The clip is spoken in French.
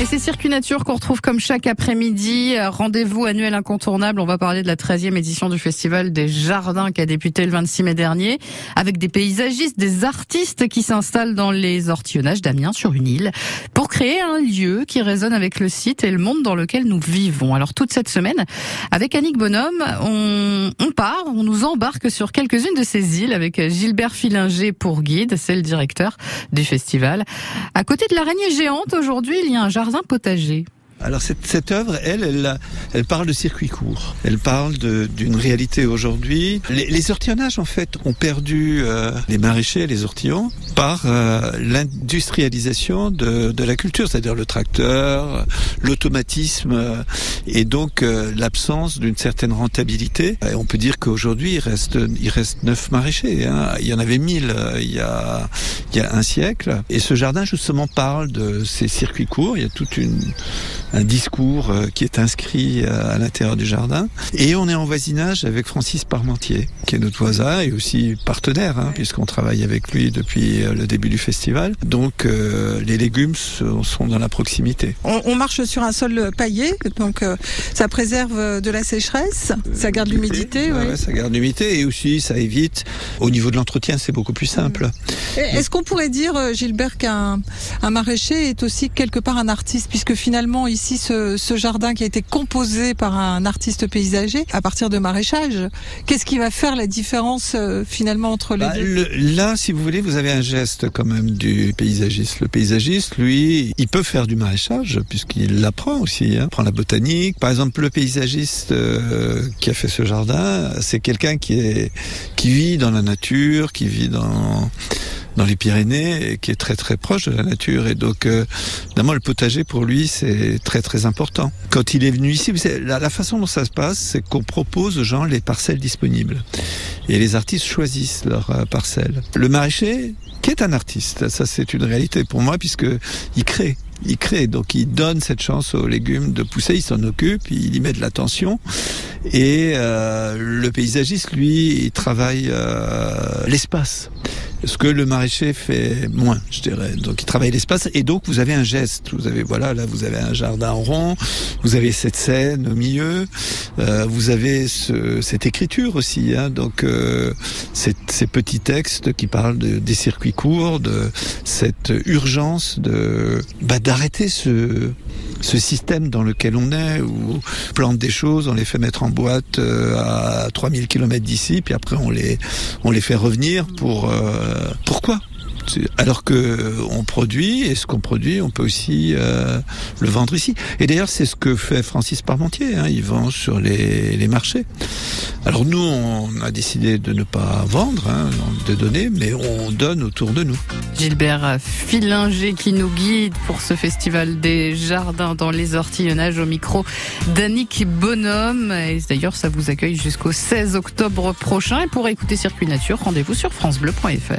Et c'est Circuit Nature qu'on retrouve comme chaque après-midi. Rendez-vous annuel incontournable. On va parler de la 13e édition du Festival des Jardins qui a débuté le 26 mai dernier avec des paysagistes, des artistes qui s'installent dans les ortillonnages d'Amiens sur une île pour créer un lieu qui résonne avec le site et le monde dans lequel nous vivons. Alors toute cette semaine, avec Annick Bonhomme, on, on part, on nous embarque sur quelques-unes de ces îles avec Gilbert Filinger pour guide. C'est le directeur du festival. À côté de l'araignée géante, aujourd'hui, il y a un jardin jardin potager. Alors cette, cette œuvre, elle, elle, elle, parle de circuit court. Elle parle d'une réalité aujourd'hui. Les, les, ortillonnages, en fait, ont perdu euh, les maraîchers, les ortillons, par euh, l'industrialisation de, de, la culture, c'est-à-dire le tracteur, l'automatisme, euh, et donc euh, l'absence d'une certaine rentabilité. On peut dire qu'aujourd'hui, il reste, il reste neuf maraîchers. Hein. Il y en avait mille euh, il, y a, il y a un siècle. Et ce jardin, justement, parle de ces circuits courts. Il y a toute une un discours euh, qui est inscrit euh, à l'intérieur du jardin. Et on est en voisinage avec Francis Parmentier, qui est notre voisin et aussi partenaire, hein, puisqu'on travaille avec lui depuis euh, le début du festival. Donc les légumes sont dans la proximité. On, on marche sur un sol paillé, donc ça préserve de la sécheresse, ça garde l'humidité. Ouais, ça garde l'humidité et aussi ça évite, au niveau de l'entretien, c'est beaucoup plus simple. Est-ce qu'on pourrait dire, Gilbert, qu'un un maraîcher est aussi quelque part un artiste, puisque finalement, ici ce, ce, jardin qui a été composé par un artiste paysager à partir de maraîchage. Qu'est-ce qui va faire la différence euh, finalement entre les bah, deux le, Là, si vous voulez, vous avez un geste quand même du paysagiste. Le paysagiste, lui, il peut faire du maraîchage puisqu'il l'apprend aussi. Hein, prend la botanique. Par exemple, le paysagiste euh, qui a fait ce jardin, c'est quelqu'un qui est qui vit dans la nature, qui vit dans dans les Pyrénées, qui est très très proche de la nature. Et donc, euh, le potager pour lui, c'est très très important. Quand il est venu ici, la, la façon dont ça se passe, c'est qu'on propose aux gens les parcelles disponibles. Et les artistes choisissent leurs euh, parcelles. Le maraîcher, qui est un artiste, ça c'est une réalité pour moi, puisque il crée il crée, donc il donne cette chance aux légumes de pousser, il s'en occupe, il y met de l'attention. Et euh, le paysagiste, lui, il travaille euh, l'espace ce que le maraîcher fait moins, je dirais. Donc il travaille l'espace et donc vous avez un geste. Vous avez voilà là vous avez un jardin rond, vous avez cette scène au milieu, euh, vous avez ce, cette écriture aussi. Hein, donc euh, ces, petits textes qui parlent de, des circuits courts, de cette urgence de bah, d'arrêter ce ce système dans lequel on est, où on plante des choses, on les fait mettre en boîte euh, à 3000 km d'ici, puis après on les, on les fait revenir pour... Euh, pourquoi? Alors que on produit et ce qu'on produit, on peut aussi euh, le vendre ici. Et d'ailleurs, c'est ce que fait Francis Parmentier. Hein, il vend sur les, les, marchés. Alors nous, on a décidé de ne pas vendre, hein, de donner, mais on donne autour de nous. Gilbert Filinger qui nous guide pour ce festival des jardins dans les ortillonnages au micro d'Annick Bonhomme. Et d'ailleurs, ça vous accueille jusqu'au 16 octobre prochain. Et pour écouter Circuit Nature, rendez-vous sur francebleu.fr.